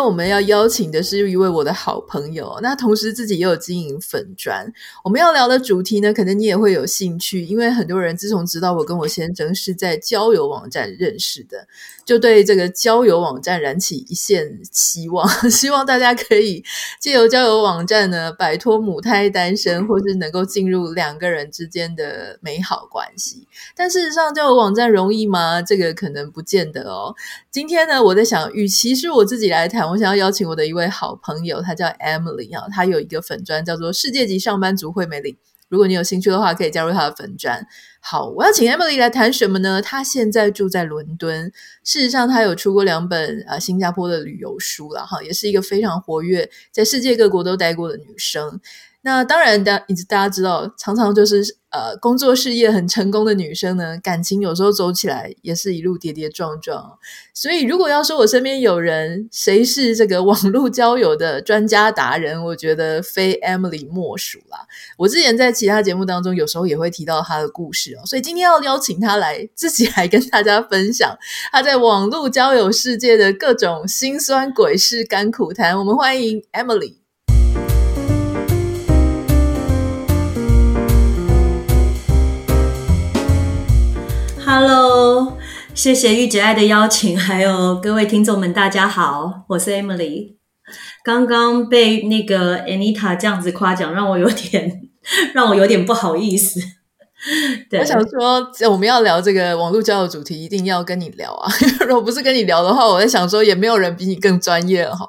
天我们要邀请的是一位我的好朋友，那同时自己也有经营粉砖。我们要聊的主题呢，可能你也会有兴趣，因为很多人自从知道我跟我先生是在交友网站认识的，就对这个交友网站燃起一线希望，希望大家可以借由交友网站呢，摆脱母胎单身，或是能够进入两个人之间的美好关系。但事实上，交友网站容易吗？这个可能不见得哦。今天呢，我在想，与其是我自己来谈。我想要邀请我的一位好朋友，她叫 Emily 啊，她有一个粉专叫做“世界级上班族惠美里”。如果你有兴趣的话，可以加入她的粉专。好，我要请 Emily 来谈什么呢？她现在住在伦敦，事实上她有出过两本啊新加坡的旅游书了哈，也是一个非常活跃，在世界各国都待过的女生。那当然，大大家知道，常常就是呃，工作事业很成功的女生呢，感情有时候走起来也是一路跌跌撞撞。所以，如果要说我身边有人谁是这个网络交友的专家达人，我觉得非 Emily 莫属啦。我之前在其他节目当中，有时候也会提到她的故事哦。所以今天要邀请她来，自己来跟大家分享她在网络交友世界的各种辛酸鬼事、甘苦谈。我们欢迎 Emily。Hello，谢谢玉姐爱的邀请，还有各位听众们，大家好，我是 Emily。刚刚被那个 Anita 这样子夸奖，让我有点 让我有点不好意思。对，我想说，我们要聊这个网络交友主题，一定要跟你聊啊！如果不是跟你聊的话，我在想说，也没有人比你更专业了哈。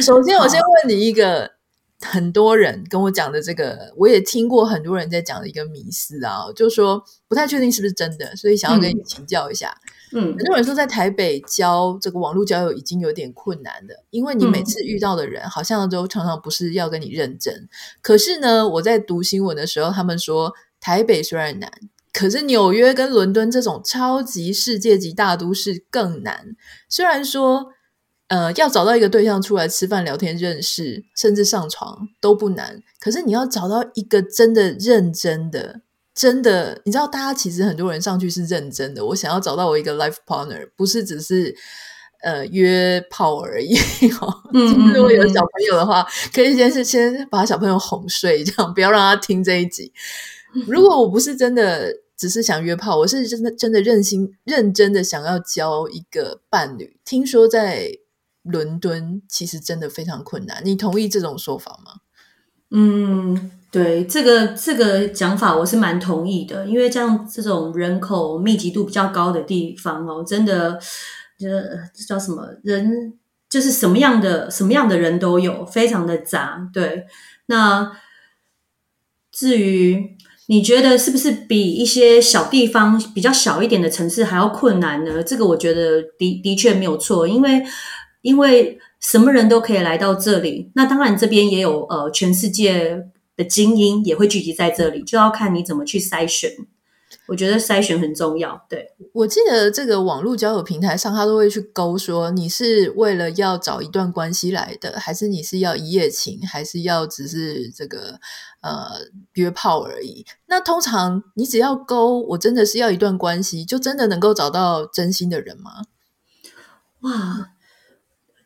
首先，我先问你一个。很多人跟我讲的这个，我也听过很多人在讲的一个迷思啊，就说不太确定是不是真的，所以想要跟你请教一下。嗯，很多人说在台北交这个网络交友已经有点困难了，因为你每次遇到的人好像都常常不是要跟你认真。嗯。可是呢，我在读新闻的时候，他们说台北虽然难，可是纽约跟伦敦这种超级世界级大都市更难。虽然说。呃，要找到一个对象出来吃饭、聊天、认识，甚至上床都不难。可是你要找到一个真的认真的、真的，你知道，大家其实很多人上去是认真的。我想要找到我一个 life partner，不是只是呃约炮而已。嗯，如果有小朋友的话，可以先是先把小朋友哄睡，这样不要让他听这一集。如果我不是真的只是想约炮，我是真的真的认心认真的想要交一个伴侣。听说在伦敦其实真的非常困难，你同意这种说法吗？嗯，对，这个这个讲法我是蛮同意的，因为像这种人口密集度比较高的地方哦，真的，这这叫什么人，就是什么样的什么样的人都有，非常的杂。对，那至于你觉得是不是比一些小地方比较小一点的城市还要困难呢？这个我觉得的的确没有错，因为。因为什么人都可以来到这里，那当然这边也有呃全世界的精英也会聚集在这里，就要看你怎么去筛选。我觉得筛选很重要。对，我记得这个网络交友平台上，他都会去勾说你是为了要找一段关系来的，还是你是要一夜情，还是要只是这个呃约炮而已。那通常你只要勾我真的是要一段关系，就真的能够找到真心的人吗？哇！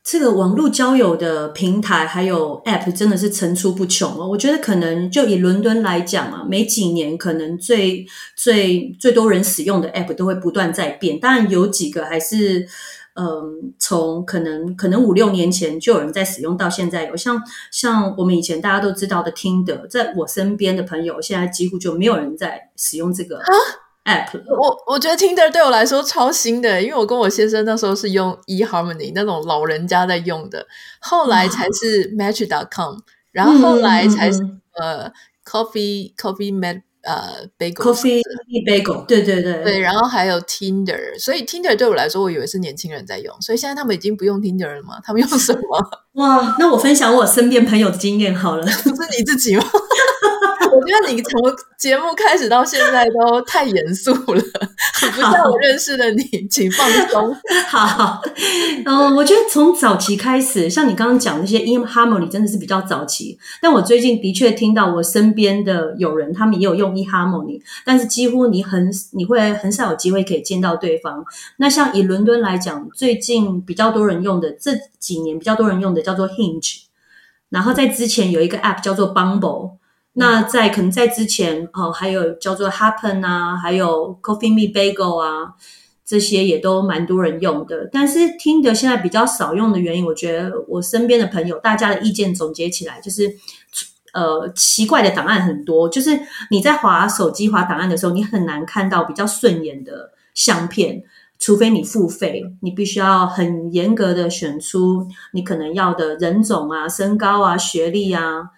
这个网络交友的平台还有 App 真的是层出不穷哦。我觉得可能就以伦敦来讲啊，每几年可能最最最多人使用的 App 都会不断在变。当然有几个还是嗯，从可能可能五六年前就有人在使用，到现在有像像我们以前大家都知道的 Tinder，在我身边的朋友现在几乎就没有人在使用这个。App，我我觉得 Tinder 对我来说超新的，因为我跟我先生那时候是用 eHarmony 那种老人家在用的，后来才是 Match.com，然后后来才是、嗯、呃 Coffee Coffee Mate 呃 Bagel Coffee Bagel，对对对对，然后还有 Tinder，所以 Tinder 对我来说，我以为是年轻人在用，所以现在他们已经不用 Tinder 了吗？他们用什么？哇，那我分享我身边朋友的经验好了，不 是你自己吗？我觉得你从节目开始到现在都太严肃了，不像我认识的你，请放松。好，嗯，我觉得从早期开始，像你刚刚讲那些 eHarmony 真的是比较早期。但我最近的确听到我身边的友人，他们也有用 eHarmony，但是几乎你很你会很少有机会可以见到对方。那像以伦敦来讲，最近比较多人用的这几年比较多人用的叫做 Hinge，然后在之前有一个 App 叫做 Bumble。那在可能在之前哦，还有叫做 Happen 啊，还有 Coffee Me Bagel 啊，这些也都蛮多人用的。但是听得现在比较少用的原因，我觉得我身边的朋友大家的意见总结起来就是，呃，奇怪的档案很多。就是你在滑手机滑档案的时候，你很难看到比较顺眼的相片，除非你付费，你必须要很严格的选出你可能要的人种啊、身高啊、学历啊。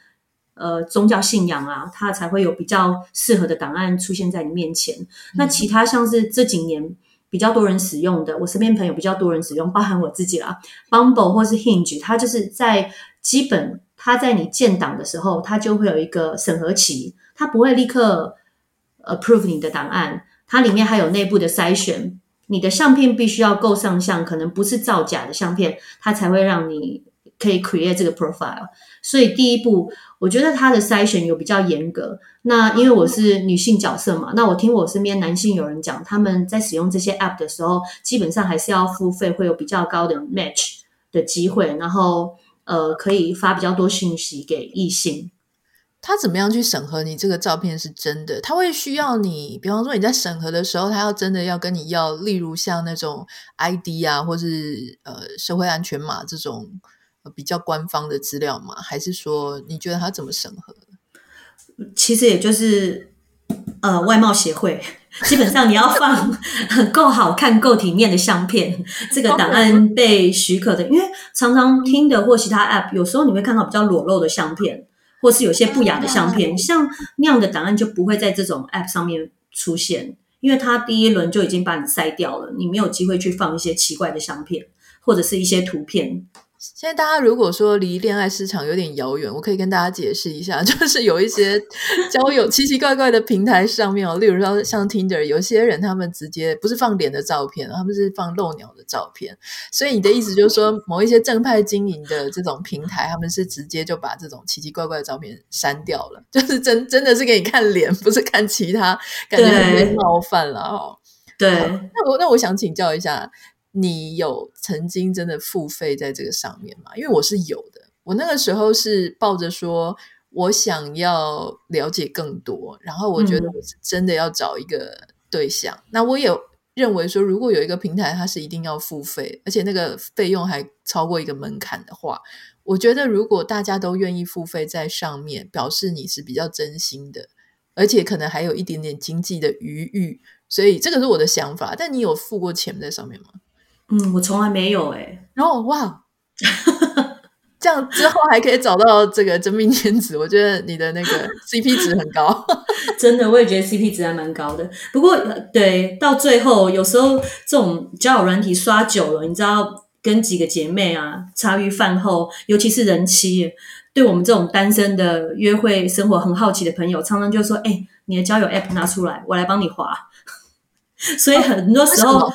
呃，宗教信仰啊，它才会有比较适合的档案出现在你面前。嗯、那其他像是这几年比较多人使用的，我身边朋友比较多人使用，包含我自己啦，Bumble 或是 Hinge，它就是在基本它在你建档的时候，它就会有一个审核期，它不会立刻 approve 你的档案，它里面还有内部的筛选，你的相片必须要够上相，可能不是造假的相片，它才会让你可以 create 这个 profile。所以第一步。我觉得他的筛选有比较严格。那因为我是女性角色嘛，那我听我身边男性有人讲，他们在使用这些 app 的时候，基本上还是要付费，会有比较高的 match 的机会，然后呃，可以发比较多信息给异性。他怎么样去审核你这个照片是真的？他会需要你，比方说你在审核的时候，他要真的要跟你要，例如像那种 ID 啊，或是呃社会安全码这种。比较官方的资料吗？还是说你觉得他怎么审核？其实也就是呃外貌协会，基本上你要放够好看、够体面的相片，这个档案被许可的。因为常常听的或其他 App，有时候你会看到比较裸露的相片，或是有些不雅的相片，像那样的档案就不会在这种 App 上面出现，因为它第一轮就已经把你筛掉了，你没有机会去放一些奇怪的相片或者是一些图片。现在大家如果说离恋爱市场有点遥远，我可以跟大家解释一下，就是有一些交友奇奇怪怪的平台上面哦，例如说像 Tinder，有些人他们直接不是放脸的照片，他们是放露鸟的照片。所以你的意思就是说，某一些正派经营的这种平台，他们是直接就把这种奇奇怪怪的照片删掉了，就是真真的是给你看脸，不是看其他，感觉有点冒犯了哦。对，那我那我想请教一下。你有曾经真的付费在这个上面吗？因为我是有的，我那个时候是抱着说我想要了解更多，然后我觉得我是真的要找一个对象。嗯、那我也认为说，如果有一个平台它是一定要付费，而且那个费用还超过一个门槛的话，我觉得如果大家都愿意付费在上面，表示你是比较真心的，而且可能还有一点点经济的余裕，所以这个是我的想法。但你有付过钱在上面吗？嗯，我从来没有诶、欸、然后哇，这样之后还可以找到这个真命天子，我觉得你的那个 CP 值很高，真的，我也觉得 CP 值还蛮高的。不过，对，到最后有时候这种交友软体刷久了，你知道，跟几个姐妹啊茶余饭后，尤其是人妻，对我们这种单身的约会生活很好奇的朋友，常常就说：“哎、欸，你的交友 App 拿出来，我来帮你滑。” 所以很多时候，哦、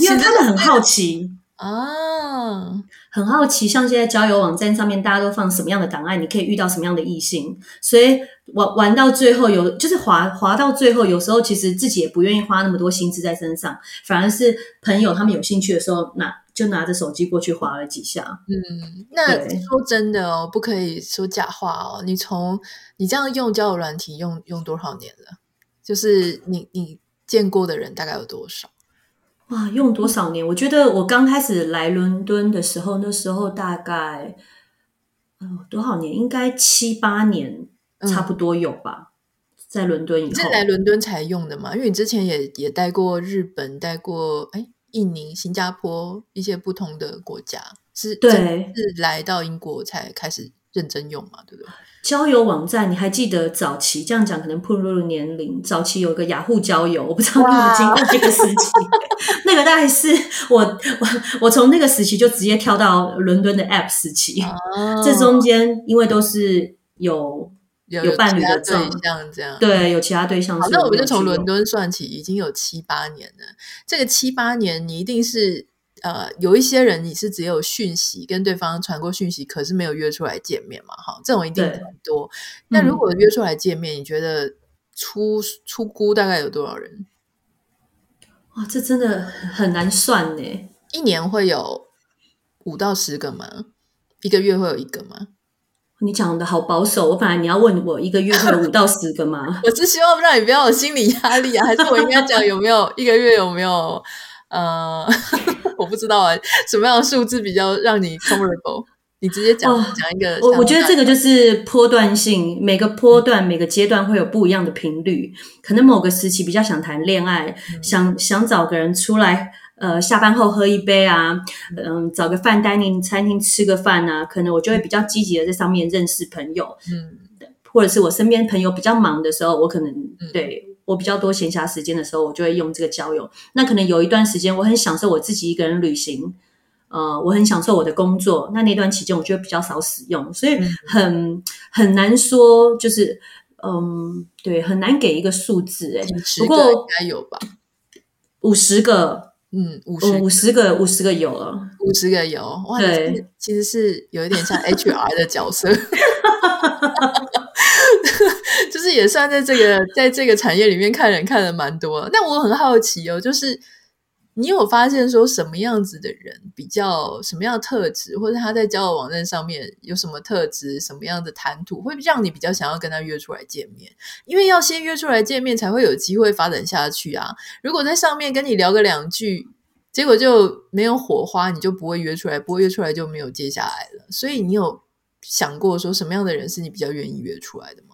因为他们很好奇啊，很好奇，像现在交友网站上面大家都放什么样的档案，你可以遇到什么样的异性。所以玩玩到最后有，有就是滑滑到最后，有时候其实自己也不愿意花那么多心思在身上，反而是朋友他们有兴趣的时候，拿就拿着手机过去滑了几下。嗯，那说真的哦，不可以说假话哦。你从你这样用交友软体用用多少年了？就是你你。见过的人大概有多少？哇，用多少年？我觉得我刚开始来伦敦的时候，那时候大概，呃，多少年？应该七八年，差不多有吧。嗯、在伦敦以后，你是来伦敦才用的嘛？因为你之前也也待过日本，待过哎，印尼、新加坡一些不同的国家，是对，是来到英国才开始认真用嘛？对不对？交友网站，你还记得早期这样讲可能步入了年龄。早期有个雅虎交友，我不知道你有经过这个时期。那个大概是我我我从那个时期就直接跳到伦敦的 App 时期。哦、这中间因为都是有有有伴侣的对象这样，对，有其他对象。好，那我们就从伦敦算起，已经有七八年了。这个七八年，你一定是呃，有一些人你是只有讯息跟对方传过讯息，可是没有约出来见面嘛？哈，这种一定很多。那如果约出来见面，嗯、你觉得出出估大概有多少人？哇，这真的很难算呢。一年会有五到十个吗？一个月会有一个吗？你讲的好保守，我本来你要问我一个月会有五到十个吗？我是希望让你不要有心理压力啊，还是我应该讲有没有一个月有没有？呃，我不知道啊，什么样的数字比较让你 comfortable？你直接讲讲、哦、一个。我我觉得这个就是波段性，每个波段每个阶段会有不一样的频率。可能某个时期比较想谈恋爱，嗯、想想找个人出来。呃，下班后喝一杯啊，嗯，找个饭 dining 餐厅吃个饭啊，可能我就会比较积极的在上面认识朋友，嗯，或者是我身边朋友比较忙的时候，我可能、嗯、对我比较多闲暇时间的时候，我就会用这个交友。那可能有一段时间，我很享受我自己一个人旅行，呃，我很享受我的工作，那那段期间我就会比较少使用，所以很、嗯、很难说，就是嗯，对，很难给一个数字哎，不过应该有吧，五十个。嗯，五十五十个五十个有了，五十个有哇！对，其实是有一点像 HR 的角色，是也算在这个在这个产业里面看人看的蛮多。但我很好奇哦，就是。你有发现说什么样子的人比较什么样的特质，或者他在交友网站上面有什么特质，什么样的谈吐会让你比较想要跟他约出来见面？因为要先约出来见面，才会有机会发展下去啊！如果在上面跟你聊个两句，结果就没有火花，你就不会约出来，不会约出来就没有接下来了。所以你有想过说什么样的人是你比较愿意约出来的吗？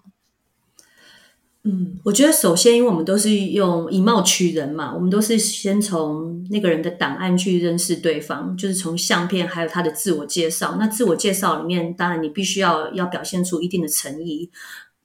嗯，我觉得首先，因为我们都是用以貌取人嘛，我们都是先从那个人的档案去认识对方，就是从相片还有他的自我介绍。那自我介绍里面，当然你必须要要表现出一定的诚意。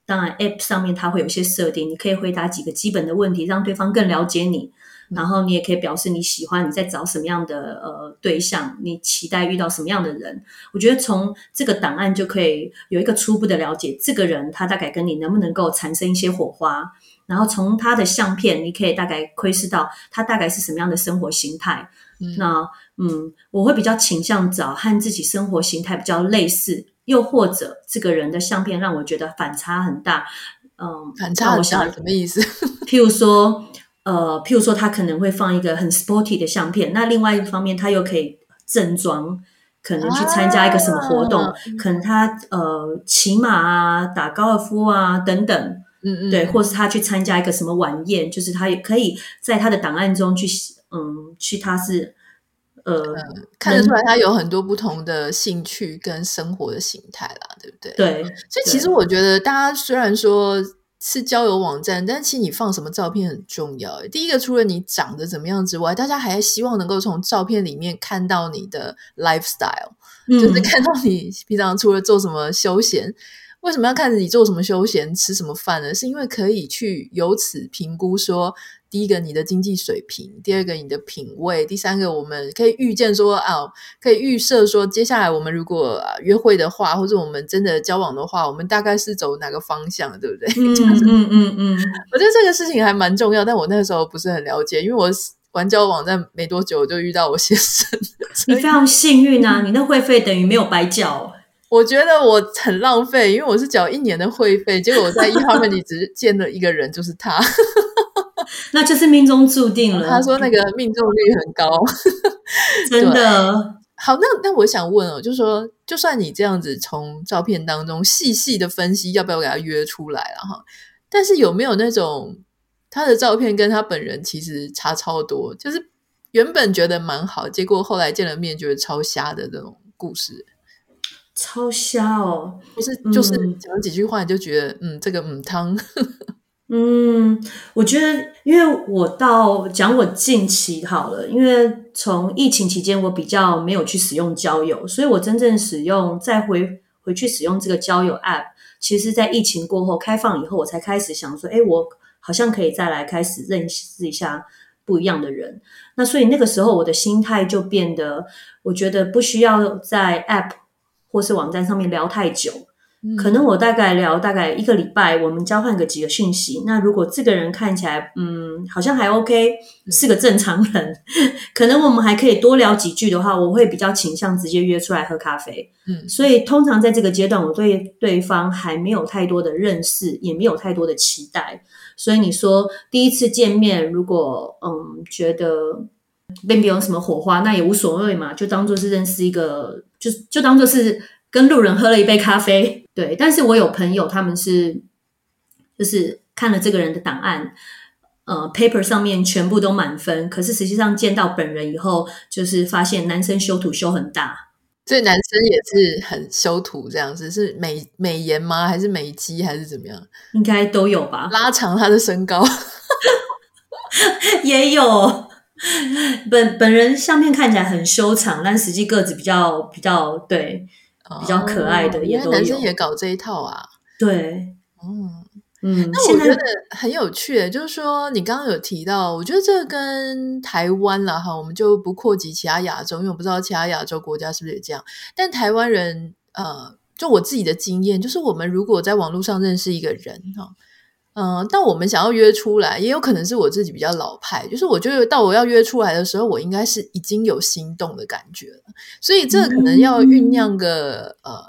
当然，App 上面它会有一些设定，你可以回答几个基本的问题，让对方更了解你。然后你也可以表示你喜欢，你在找什么样的呃对象，你期待遇到什么样的人。我觉得从这个档案就可以有一个初步的了解，这个人他大概跟你能不能够产生一些火花。然后从他的相片，你可以大概窥视到他大概是什么样的生活形态。嗯，那嗯，我会比较倾向找和自己生活形态比较类似，又或者这个人的相片让我觉得反差很大。嗯，反差很大什么意思？譬如说。呃，譬如说，他可能会放一个很 sporty 的相片，那另外一方面，他又可以正装，可能去参加一个什么活动，啊、可能他呃骑马啊、打高尔夫啊等等，嗯嗯，对，或是他去参加一个什么晚宴，就是他也可以在他的档案中去，嗯，去他是呃、嗯、看得出来他有很多不同的兴趣跟生活的形态啦，对不对？对，所以其实我觉得大家虽然说。是交友网站，但其实你放什么照片很重要。第一个，除了你长得怎么样之外，大家还希望能够从照片里面看到你的 lifestyle，嗯，就是看到你平常除了做什么休闲。为什么要看着你做什么休闲、吃什么饭呢？是因为可以去由此评估说，第一个你的经济水平，第二个你的品味，第三个我们可以预见说啊，可以预设说，接下来我们如果约会的话，或者我们真的交往的话，我们大概是走哪个方向，对不对？嗯嗯嗯嗯，我觉得这个事情还蛮重要，但我那个时候不是很了解，因为我玩交友网站没多久，我就遇到我先生。你非常幸运啊，你那会费等于没有白缴。我觉得我很浪费，因为我是缴一年的会费，结果我在 eHarmony 只见了一个人，就是他，那就是命中注定了。他说那个命中率很高，真的。好，那那我想问哦，就是说，就算你这样子从照片当中细细的分析要不要给他约出来了哈，但是有没有那种他的照片跟他本人其实差超多，就是原本觉得蛮好，结果后来见了面觉得超瞎的这种故事？超瞎哦！不是，就是讲几句话你就觉得，嗯，嗯，这个嗯汤。嗯，我觉得，因为我到讲我近期好了，因为从疫情期间我比较没有去使用交友，所以我真正使用再回回去使用这个交友 App，其实在疫情过后开放以后，我才开始想说，哎，我好像可以再来开始认识一下不一样的人。那所以那个时候我的心态就变得，我觉得不需要在 App。或是网站上面聊太久，嗯、可能我大概聊大概一个礼拜，我们交换个几个讯息。那如果这个人看起来，嗯，好像还 OK，是个正常人，嗯、可能我们还可以多聊几句的话，我会比较倾向直接约出来喝咖啡。嗯，所以通常在这个阶段，我对对方还没有太多的认识，也没有太多的期待。所以你说第一次见面，如果嗯觉得并没有什么火花，那也无所谓嘛，就当做是认识一个，就就当做是。跟路人喝了一杯咖啡，对，但是我有朋友，他们是就是看了这个人的档案，呃，paper 上面全部都满分，可是实际上见到本人以后，就是发现男生修图修很大，所以男生也是很修图这样子，是美美颜吗？还是美肌还是怎么样？应该都有吧，拉长他的身高 也有，本本人相片看起来很修长，但实际个子比较比较对。比较可爱的也都有，男生也搞这一套啊。对，嗯嗯。那我觉得很有趣，就是说你刚刚有提到，我觉得这个跟台湾了哈，我们就不扩及其他亚洲，因为我不知道其他亚洲国家是不是也这样。但台湾人，呃，就我自己的经验，就是我们如果在网络上认识一个人哈。嗯，但我们想要约出来，也有可能是我自己比较老派，就是我觉得到我要约出来的时候，我应该是已经有心动的感觉了，所以这可能要酝酿个、嗯、呃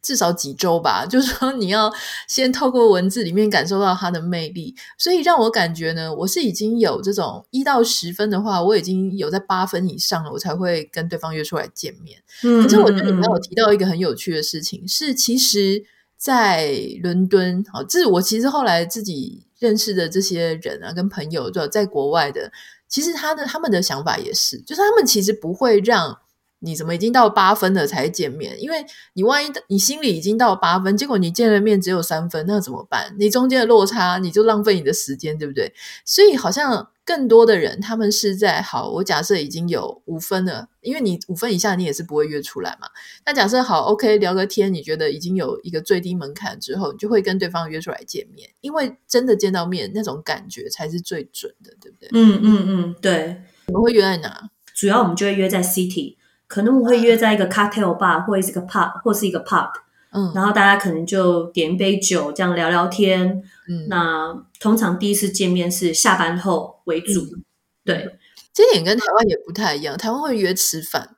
至少几周吧，就是说你要先透过文字里面感受到它的魅力，所以让我感觉呢，我是已经有这种一到十分的话，我已经有在八分以上了，我才会跟对方约出来见面。嗯，可是我觉得你刚有提到一个很有趣的事情，是其实。在伦敦，好，这是我其实后来自己认识的这些人啊，跟朋友，就在国外的，其实他的他们的想法也是，就是他们其实不会让你怎么已经到八分了才见面，因为你万一你心里已经到八分，结果你见了面只有三分，那怎么办？你中间的落差，你就浪费你的时间，对不对？所以好像。更多的人，他们是在好。我假设已经有五分了，因为你五分以下，你也是不会约出来嘛。那假设好，OK，聊个天，你觉得已经有一个最低门槛之后，你就会跟对方约出来见面，因为真的见到面那种感觉才是最准的，对不对？嗯嗯嗯，对。我们会约在哪？主要我们就会约在 City，可能我会约在一个 cocktail bar，或者是一个 pub，或是一个 pub。嗯，然后大家可能就点一杯酒，这样聊聊天。嗯，那通常第一次见面是下班后为主。嗯、对，这点跟台湾也不太一样。台湾会约吃饭，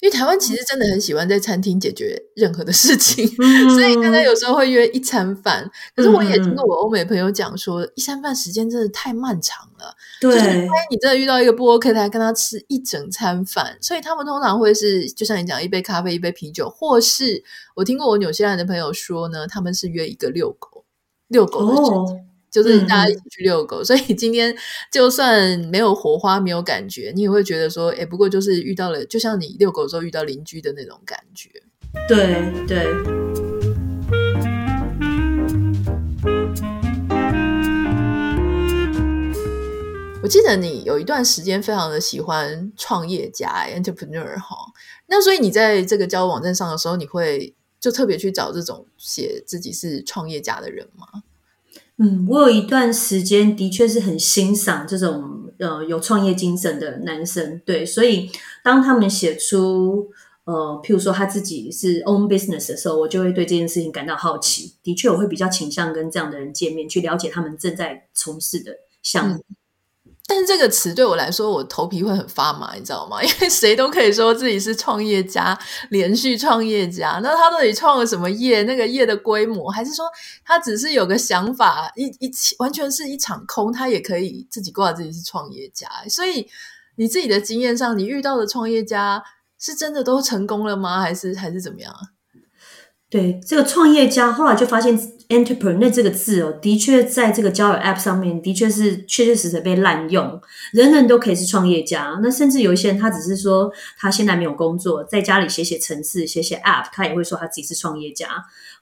因为台湾其实真的很喜欢在餐厅解决任何的事情，嗯、所以大家有时候会约一餐饭。可是我也听过我欧美朋友讲说，嗯、一餐饭时间真的太漫长了。对，就是你真的遇到一个不 OK，的还跟他吃一整餐饭，所以他们通常会是就像你讲，一杯咖啡，一杯啤酒，或是我听过我纽西兰的朋友说呢，他们是约一个遛狗，遛狗的时间，哦、就是大家一起去遛狗。嗯、所以今天就算没有火花，没有感觉，你也会觉得说，哎，不过就是遇到了，就像你遛狗的时候遇到邻居的那种感觉。对对。对我记得你有一段时间非常的喜欢创业家，entrepreneur 哈。那所以你在这个交友网站上的时候，你会就特别去找这种写自己是创业家的人吗？嗯，我有一段时间的确是很欣赏这种呃有创业精神的男生。对，所以当他们写出呃譬如说他自己是 own business 的时候，我就会对这件事情感到好奇。的确，我会比较倾向跟这样的人见面，去了解他们正在从事的项目。但是这个词对我来说，我头皮会很发麻，你知道吗？因为谁都可以说自己是创业家，连续创业家。那他到底创了什么业？那个业的规模，还是说他只是有个想法，一一起完全是一场空，他也可以自己挂自己是创业家。所以你自己的经验上，你遇到的创业家是真的都成功了吗？还是还是怎么样？对，这个创业家，后来就发现 “entrepreneur” 这个字哦，的确在这个交友 App 上面，的确是确确实实被滥用。人人都可以是创业家，那甚至有一些人，他只是说他现在没有工作，在家里写写程式、写写 App，他也会说他自己是创业家，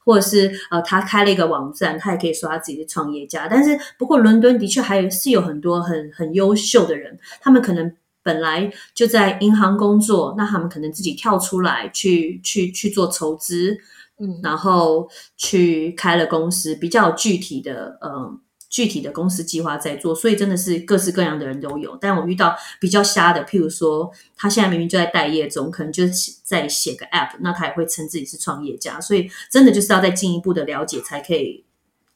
或者是呃，他开了一个网站，他也可以说他自己是创业家。但是，不过伦敦的确还是有很多很很优秀的人，他们可能本来就在银行工作，那他们可能自己跳出来去去去做筹资。然后去开了公司，比较具体的，嗯，具体的公司计划在做，所以真的是各式各样的人都有。但我遇到比较瞎的，譬如说他现在明明就在待业中，可能就是在写个 App，那他也会称自己是创业家。所以真的就是要再进一步的了解，才可以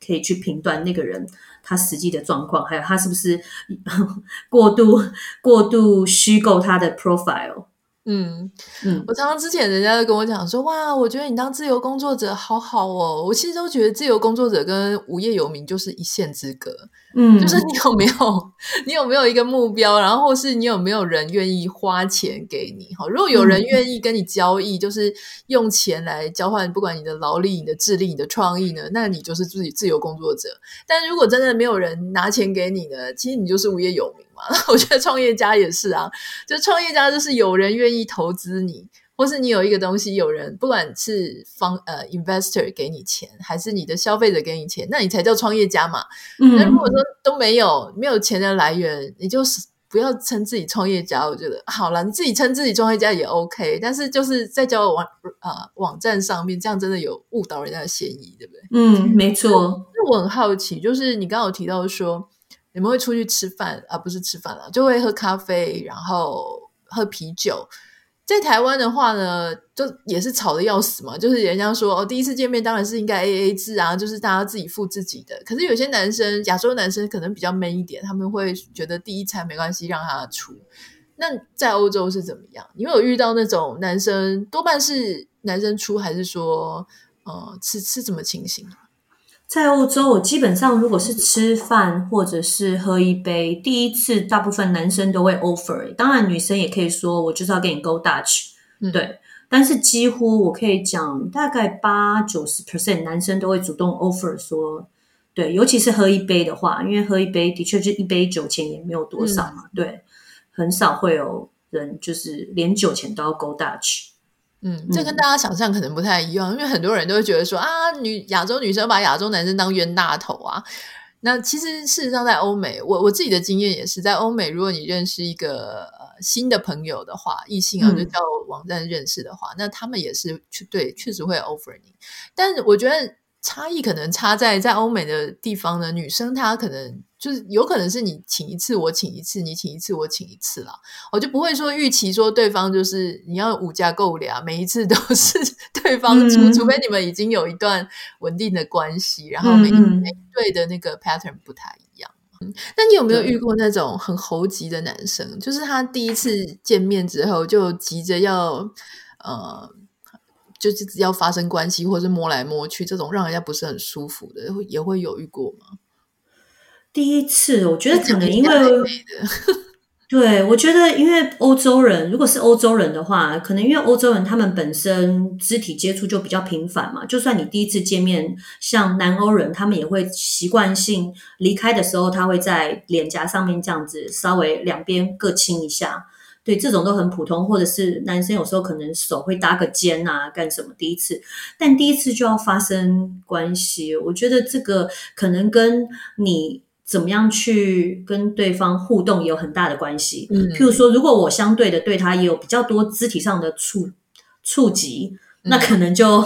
可以去评断那个人他实际的状况，还有他是不是 过度过度虚构他的 profile。嗯嗯，我常常之前人家都跟我讲说，哇，我觉得你当自由工作者好好哦。我其实都觉得自由工作者跟无业游民就是一线之隔。嗯，就是你有没有你有没有一个目标，然后或是你有没有人愿意花钱给你？哈，如果有人愿意跟你交易，嗯、就是用钱来交换，不管你的劳力、你的智力、你的创意呢，那你就是自己自由工作者。但如果真的没有人拿钱给你呢，其实你就是无业游民嘛。我觉得创业家也是啊，就创业家就是有人愿意投资你，或是你有一个东西，有人不管是方呃 investor 给你钱，还是你的消费者给你钱，那你才叫创业家嘛。嗯，那如果说都没有没有钱的来源，你就是不要称自己创业家。我觉得好了，你自己称自己创业家也 OK，但是就是在交友网啊、呃、网站上面，这样真的有误导人家的嫌疑，对不对？嗯，没错。那我很好奇，就是你刚刚有提到说。你们会出去吃饭啊？不是吃饭了，就会喝咖啡，然后喝啤酒。在台湾的话呢，就也是吵得要死嘛。就是人家说哦，第一次见面当然是应该 AA 制啊，就是大家自己付自己的。可是有些男生，亚洲男生可能比较 man 一点，他们会觉得第一餐没关系，让他出。那在欧洲是怎么样？你有遇到那种男生多半是男生出，还是说呃是是怎么情形？在欧洲，我基本上如果是吃饭或者是喝一杯，第一次大部分男生都会 offer，当然女生也可以说我就是要给你 go Dutch，嗯，对。但是几乎我可以讲，大概八九十 percent 男生都会主动 offer 说，对，尤其是喝一杯的话，因为喝一杯的确就一杯酒钱也没有多少嘛，嗯，对，很少会有人就是连酒钱都要 go Dutch。嗯，这跟大家想象可能不太一样，嗯、因为很多人都会觉得说啊，女亚洲女生把亚洲男生当冤大头啊。那其实事实上，在欧美，我我自己的经验也是在欧美，如果你认识一个呃新的朋友的话，异性啊，就叫网站认识的话，嗯、那他们也是去对，确实会 offer 你。但是我觉得差异可能差在在欧美的地方呢，女生她可能。就是有可能是你请一次，我请一次，你请一次，我请一次啦。我就不会说预期说对方就是你要五家够俩，每一次都是 对方出，嗯、除非你们已经有一段稳定的关系，然后每每一对的那个 pattern 不太一样。嗯，但你有没有遇过那种很猴急的男生？就是他第一次见面之后就急着要呃，就是只要发生关系，或是摸来摸去，这种让人家不是很舒服的，也会有遇过吗？第一次，我觉得可能因为，对，我觉得因为欧洲人，如果是欧洲人的话，可能因为欧洲人他们本身肢体接触就比较频繁嘛。就算你第一次见面，像南欧人，他们也会习惯性离开的时候，他会在脸颊上面这样子稍微两边各亲一下。对，这种都很普通，或者是男生有时候可能手会搭个肩啊，干什么？第一次，但第一次就要发生关系，我觉得这个可能跟你。怎么样去跟对方互动也有很大的关系。嗯，譬如说，如果我相对的对他也有比较多肢体上的触触及，嗯、那可能就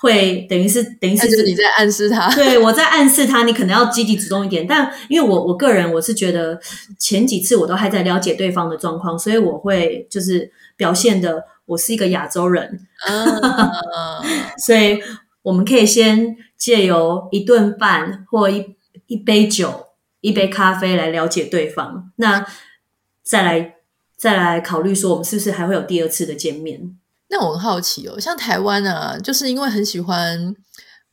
会等于是等于是，是你在暗示他。对，我在暗示他，你可能要积极主动一点。但因为我我个人我是觉得前几次我都还在了解对方的状况，所以我会就是表现的我是一个亚洲人。啊、所以我们可以先借由一顿饭或一一杯酒。一杯咖啡来了解对方，那再来再来考虑说，我们是不是还会有第二次的见面？那我很好奇哦，像台湾啊，就是因为很喜欢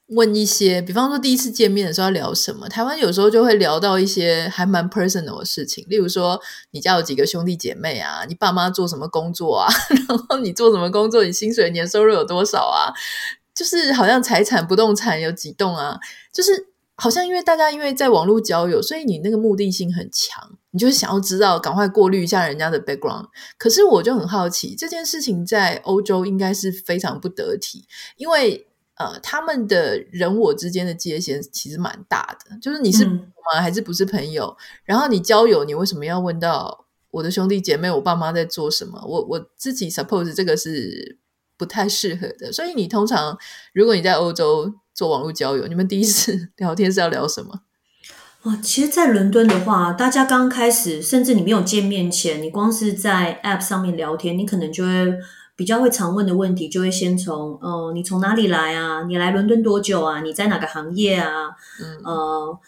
问一些，比方说第一次见面的时候要聊什么，台湾有时候就会聊到一些还蛮 personal 的事情，例如说你家有几个兄弟姐妹啊，你爸妈做什么工作啊，然后你做什么工作，你薪水年收入有多少啊，就是好像财产不动产有几栋啊，就是。好像因为大家因为在网络交友，所以你那个目的性很强，你就是想要知道，赶快过滤一下人家的 background。可是我就很好奇，这件事情在欧洲应该是非常不得体，因为呃，他们的人我之间的界限其实蛮大的，就是你是吗？还是不是朋友？嗯、然后你交友，你为什么要问到我的兄弟姐妹、我爸妈在做什么？我我自己 suppose 这个是不太适合的。所以你通常如果你在欧洲。做网络交友，你们第一次 聊天是要聊什么？哇，其实，在伦敦的话，大家刚开始，甚至你没有见面前，你光是在 App 上面聊天，你可能就会比较会常问的问题，就会先从，呃，你从哪里来啊？你来伦敦多久啊？你在哪个行业啊？嗯，呃。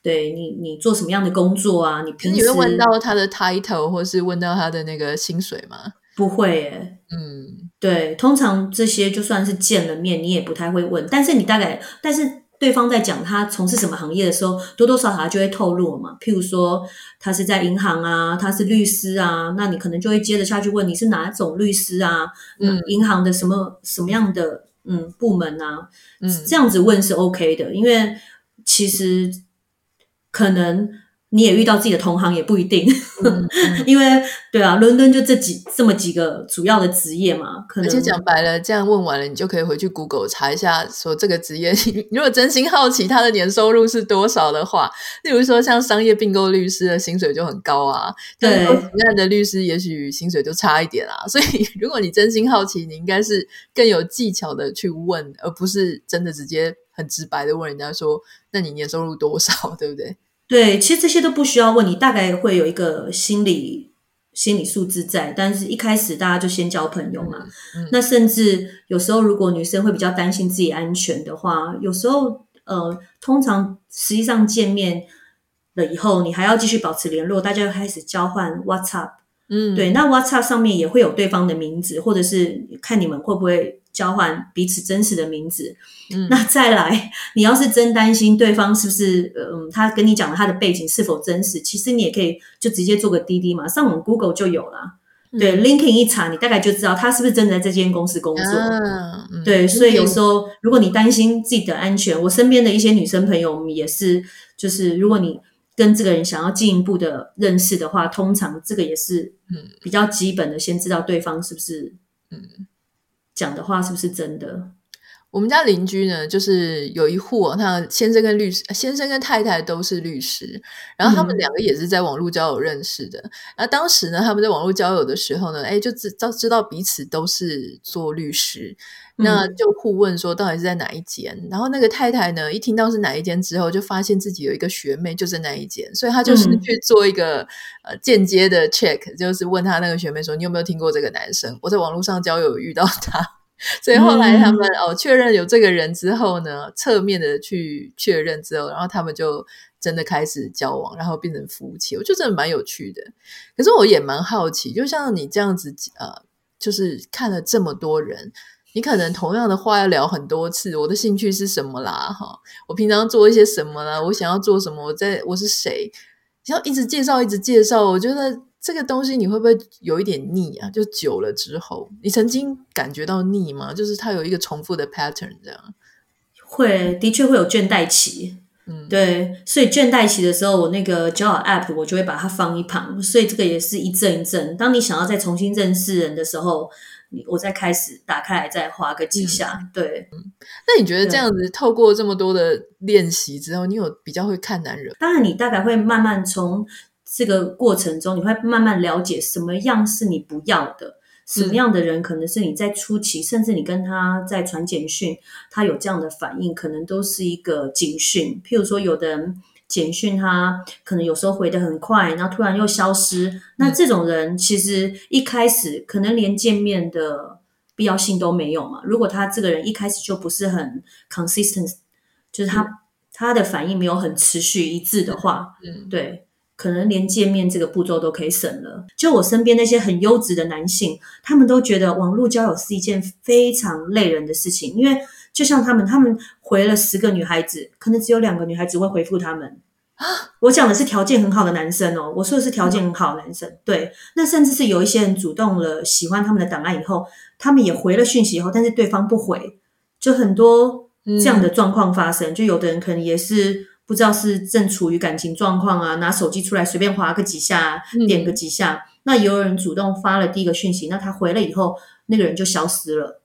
对你，你做什么样的工作啊？你平时你会问到他的 title，或是问到他的那个薪水吗？不会耶，嗯，对，通常这些就算是见了面，你也不太会问。但是你大概，但是对方在讲他从事什么行业的时候，多多少少就会透露嘛。譬如说，他是在银行啊，他是律师啊，那你可能就会接着下去问你是哪种律师啊？嗯，银行的什么什么样的嗯部门啊？嗯，这样子问是 OK 的，因为其实。可能你也遇到自己的同行也不一定，嗯嗯、因为对啊，伦敦就这几这么几个主要的职业嘛。可能而且讲白了，这样问完了，你就可以回去 Google 查一下，说这个职业，如果真心好奇他的年收入是多少的话，例如说像商业并购律师的薪水就很高啊，对，那的律师也许薪水就差一点啊。所以如果你真心好奇，你应该是更有技巧的去问，而不是真的直接很直白的问人家说，那你年收入多少，对不对？对，其实这些都不需要问，你大概会有一个心理心理素质在。但是一开始大家就先交朋友嘛。那甚至有时候，如果女生会比较担心自己安全的话，有时候呃，通常实际上见面了以后，你还要继续保持联络，大家就开始交换 WhatsApp。嗯，对，那 WhatsApp 上面也会有对方的名字，或者是看你们会不会。交换彼此真实的名字，嗯，那再来，你要是真担心对方是不是，嗯，他跟你讲的他的背景是否真实，其实你也可以就直接做个滴滴嘛，上网 Google 就有了，嗯、对，LinkedIn 一查，你大概就知道他是不是真的在这间公司工作，啊嗯、对，所以有时候如果你担心自己的安全，我身边的一些女生朋友，我们也是，就是如果你跟这个人想要进一步的认识的话，通常这个也是，嗯，比较基本的，先知道对方是不是，嗯。讲的话是不是真的？我们家邻居呢，就是有一户，他先生跟律师，先生跟太太都是律师，然后他们两个也是在网络交友认识的。那、嗯、当时呢，他们在网络交友的时候呢，哎，就知道知道彼此都是做律师，那就互问说到底是在哪一间。嗯、然后那个太太呢，一听到是哪一间之后，就发现自己有一个学妹就在那一间，所以她就是去做一个、嗯、呃间接的 check，就是问他那个学妹说：“你有没有听过这个男生？我在网络上交友遇到他。”所以后来他们、嗯、哦确认有这个人之后呢，侧面的去确认之后，然后他们就真的开始交往，然后变成夫妻。我觉得真的蛮有趣的。可是我也蛮好奇，就像你这样子呃，就是看了这么多人，你可能同样的话要聊很多次。我的兴趣是什么啦？哈，我平常做一些什么啦？我想要做什么？我在我是谁？要一直介绍，一直介绍。我觉得。这个东西你会不会有一点腻啊？就久了之后，你曾经感觉到腻吗？就是它有一个重复的 pattern 这样。会，的确会有倦怠期。嗯，对，所以倦怠期的时候，我那个交友 app 我就会把它放一旁。所以这个也是一阵一阵。当你想要再重新认识人的时候，你我再开始打开来再滑个几下。嗯、对、嗯，那你觉得这样子透过这么多的练习之后，你有比较会看男人？当然，你大概会慢慢从。这个过程中，你会慢慢了解什么样是你不要的，什么样的人可能是你在初期，嗯、甚至你跟他在传简讯，他有这样的反应，可能都是一个警讯。譬如说，有的人简讯他可能有时候回得很快，然后突然又消失，嗯、那这种人其实一开始可能连见面的必要性都没有嘛。如果他这个人一开始就不是很 consistent，就是他、嗯、他的反应没有很持续一致的话，嗯，对。可能连见面这个步骤都可以省了。就我身边那些很优质的男性，他们都觉得网络交友是一件非常累人的事情，因为就像他们，他们回了十个女孩子，可能只有两个女孩子会回复他们。啊，我讲的是条件很好的男生哦，我说的是条件很好的男生。对，那甚至是有一些人主动了喜欢他们的档案以后，他们也回了讯息以后，但是对方不回，就很多这样的状况发生。嗯、就有的人可能也是。不知道是正处于感情状况啊，拿手机出来随便划个几下，点个几下。嗯、那有人主动发了第一个讯息，那他回了以后，那个人就消失了。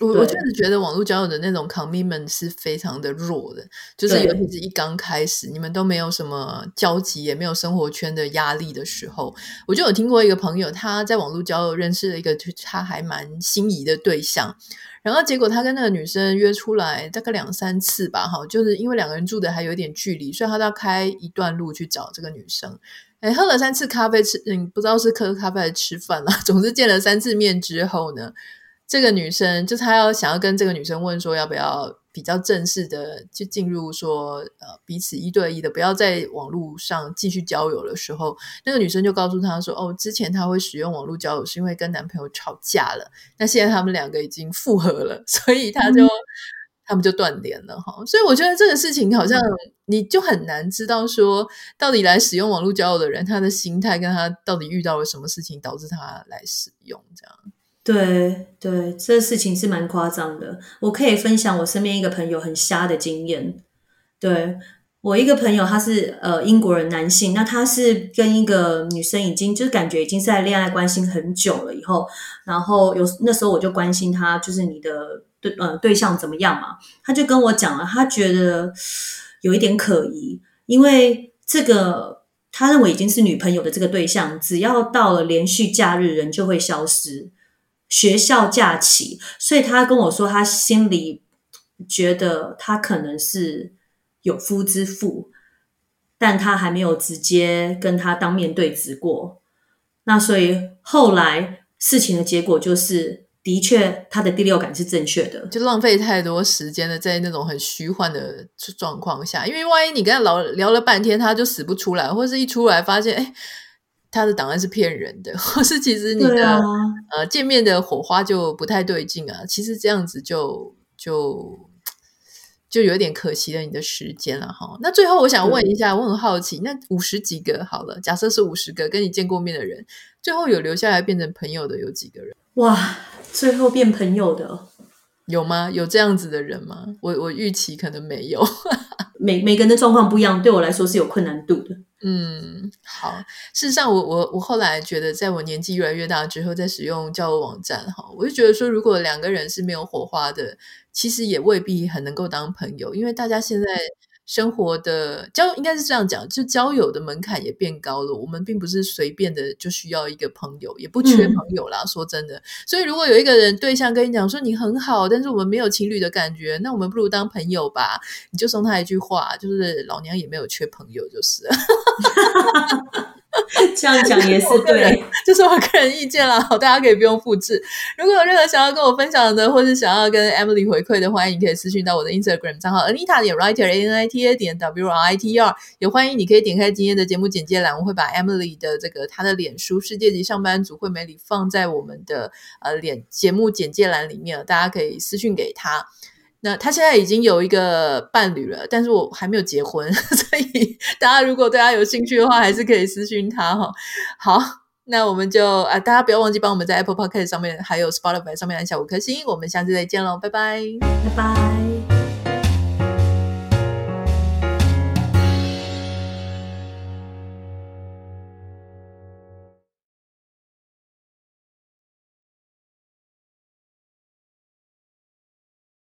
我我确实觉得网络交友的那种 commitment 是非常的弱的，就是尤其是一刚开始，你们都没有什么交集，也没有生活圈的压力的时候，我就有听过一个朋友，他在网络交友认识了一个他还蛮心仪的对象，然后结果他跟那个女生约出来大概两三次吧，哈，就是因为两个人住的还有一点距离，所以他都要开一段路去找这个女生。哎，喝了三次咖啡吃，嗯，不知道是喝咖啡还是吃饭啦，总之见了三次面之后呢。这个女生就他要想要跟这个女生问说，要不要比较正式的就进入说呃彼此一对一的，不要在网络上继续交友的时候，那个女生就告诉他说，哦，之前她会使用网络交友是因为跟男朋友吵架了，那现在他们两个已经复合了，所以他就、嗯、他们就断联了哈。所以我觉得这个事情好像你就很难知道说，到底来使用网络交友的人他的心态跟他到底遇到了什么事情导致他来使用这样。对对，这事情是蛮夸张的。我可以分享我身边一个朋友很瞎的经验。对，我一个朋友，他是呃英国人男性，那他是跟一个女生已经就是感觉已经在恋爱关系很久了以后，然后有那时候我就关心他，就是你的对呃对象怎么样嘛？他就跟我讲了，他觉得有一点可疑，因为这个他认为已经是女朋友的这个对象，只要到了连续假日，人就会消失。学校假期，所以他跟我说，他心里觉得他可能是有夫之妇，但他还没有直接跟他当面对质过。那所以后来事情的结果就是，的确他的第六感是正确的，就浪费太多时间了，在那种很虚幻的状况下，因为万一你跟他聊聊了半天，他就死不出来，或是一出来发现，哎。他的档案是骗人的，或是其实你的、啊、呃见面的火花就不太对劲啊。其实这样子就就就有点可惜了你的时间了哈。那最后我想问一下，我很好奇，那五十几个好了，假设是五十个跟你见过面的人，最后有留下来变成朋友的有几个人？哇，最后变朋友的有吗？有这样子的人吗？我我预期可能没有。每每个人的状况不一样，对我来说是有困难度的。嗯，好。事实上我，我我我后来觉得，在我年纪越来越大之后，在使用交友网站哈，我就觉得说，如果两个人是没有火花的，其实也未必很能够当朋友，因为大家现在。生活的交应该是这样讲，就交友的门槛也变高了。我们并不是随便的就需要一个朋友，也不缺朋友啦。嗯、说真的，所以如果有一个人对象跟你讲说你很好，但是我们没有情侣的感觉，那我们不如当朋友吧。你就送他一句话，就是老娘也没有缺朋友，就是。这样讲也是对，这是我个人意见啦，大家可以不用复制。如果有任何想要跟我分享的，或是想要跟 Emily 回馈的，欢迎你可以私讯到我的 Instagram 账号 Anita 点 Writer A N I T A 点 W R I T R，也欢迎你可以点开今天的节目简介栏，我会把 Emily 的这个她的脸书世界级上班族会美里放在我们的呃脸节目简介栏里面，大家可以私讯给她。那他现在已经有一个伴侣了，但是我还没有结婚，所以大家如果对他有兴趣的话，还是可以私讯他哈。好，那我们就啊，大家不要忘记帮我们在 Apple Podcast 上面还有 Spotify 上面按下五颗星，我们下次再见喽，拜拜，拜拜。